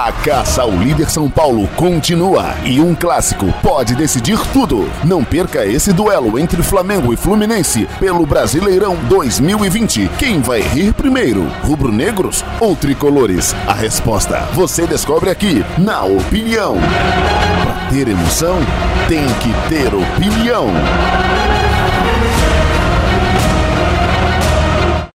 A caça ao líder São Paulo continua e um clássico pode decidir tudo. Não perca esse duelo entre Flamengo e Fluminense pelo Brasileirão 2020. Quem vai rir primeiro? Rubro-negros ou tricolores? A resposta você descobre aqui na Opinião. Pra ter emoção, tem que ter opinião.